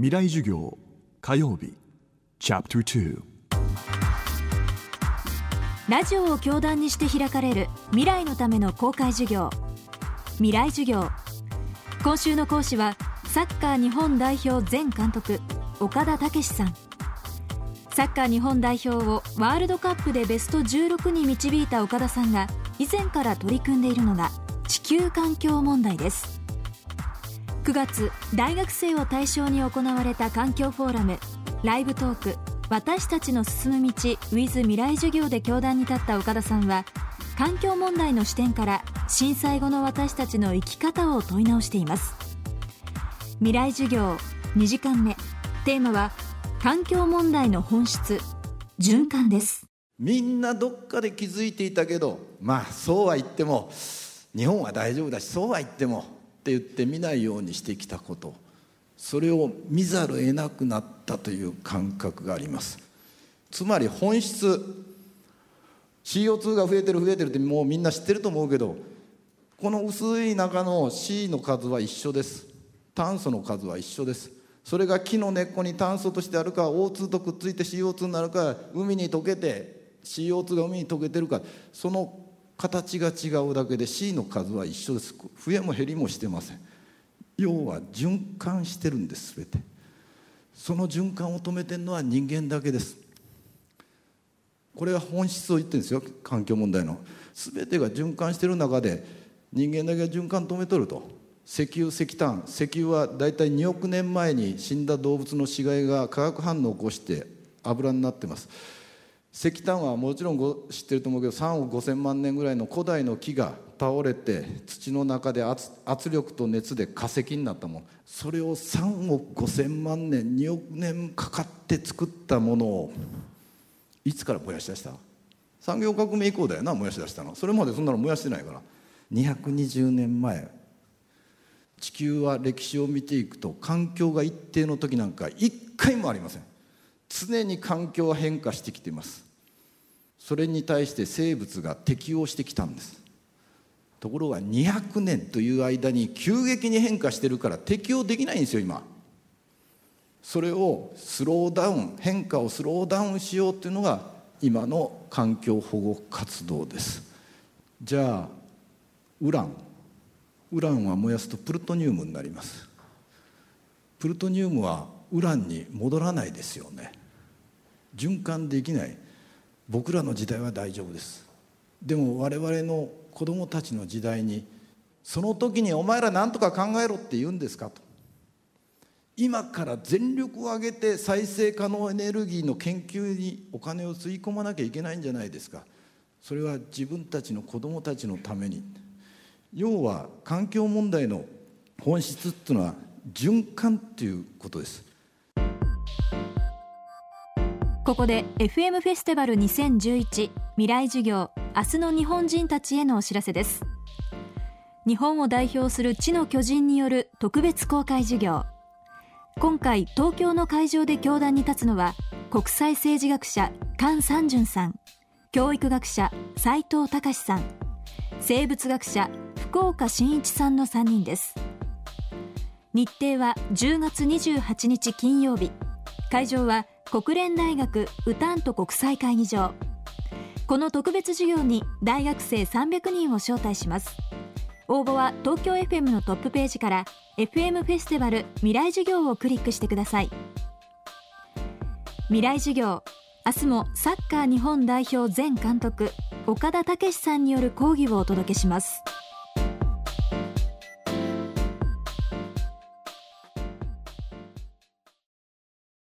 未来授業火曜日チャプターラジオを教壇にして開かれる未来のための公開授業。未来授業。今週の講師はサッカー日本代表前監督岡田武史さん。サッカー日本代表をワールドカップでベスト16に導いた岡田さんが以前から取り組んでいるのが地球環境問題です。9月大学生を対象に行われた環境フォーラムライブトーク私たちの進む道 with 未来授業で教壇に立った岡田さんは環境問題の視点から震災後の私たちの生き方を問い直しています。未来授業2時間目。テーマは環境問題の本質循環です。みんなどっかで気づいていたけどまあそうは言っても日本は大丈夫だしそうは言ってもって言って見ないようにしてきたこと。それを見ざるを得なくなったという感覚があります。つまり本質 CO2 が増えてる増えてるってもうみんな知ってると思うけどこの薄い中の C の数は一緒です。炭素の数は一緒です。それが木の根っこに炭素としてあるか O2 とくっついて CO2 になるか海に溶けて CO2 が海に溶けてるかその形が違うだけで C の数は一緒です。増えも減りもしてません。要は循環してるんです全て。その循環を止めてるのは人間だけです。これは本質を言ってるんですよ環境問題の。全てが循環してる中で人間だけが循環止めとると。石油石炭。石油はだいたい2億年前に死んだ動物の死骸が化学反応を起こして油になってます。石炭はもちろん知ってると思うけど3億5,000万年ぐらいの古代の木が倒れて土の中で圧力と熱で化石になったものそれを3億5,000万年2億年かかって作ったものをいつから燃やし出した？産業革命以降だよな燃やし出したの。それまでそんなの燃やしてないから。220年前。地球は歴史を見ていくと環境が一定の時なんか一回もありません。常に環境は変化してきています。それに対して生物が適応してきたんです。ところが200年という間に急激に変化してるから適応できないんですよ今。それをスローダウン変化をスローダウンしようっていうのが今の環境保護活動です。じゃあウラン。ウランは燃やすとプルトニウムになります。プルトニウムはウランに戻らないですよね。循環できない。僕らの時代は大丈夫です。でも我々の子供たちの時代にその時にお前ら何とか考えろって言うんですかと。今から全力を挙げて再生可能エネルギーの研究にお金を吸い込まなきゃいけないんじゃないですか。それは自分たちの子供たちのために。要は環境問題の本質っていうのは循環っていうことです。ここで FM フェスティバル2011未来授業明日の日本人たちへのお知らせです。日本を代表する地の巨人による特別公開授業。今回東京の会場で教壇に立つのは国際政治学者菅三淳さん教育学者斉藤隆さん生物学者福岡伸一さんの3人です。日程は10月28日金曜日。会場は国連大学ウタント国際会議場。この特別授業に大学生300人を招待します。応募は東京 FM のトップページから FM フェスティバル未来授業をクリックしてください。未来授業明日もサッカー日本代表前監督岡田武史さんによる講義をお届けします。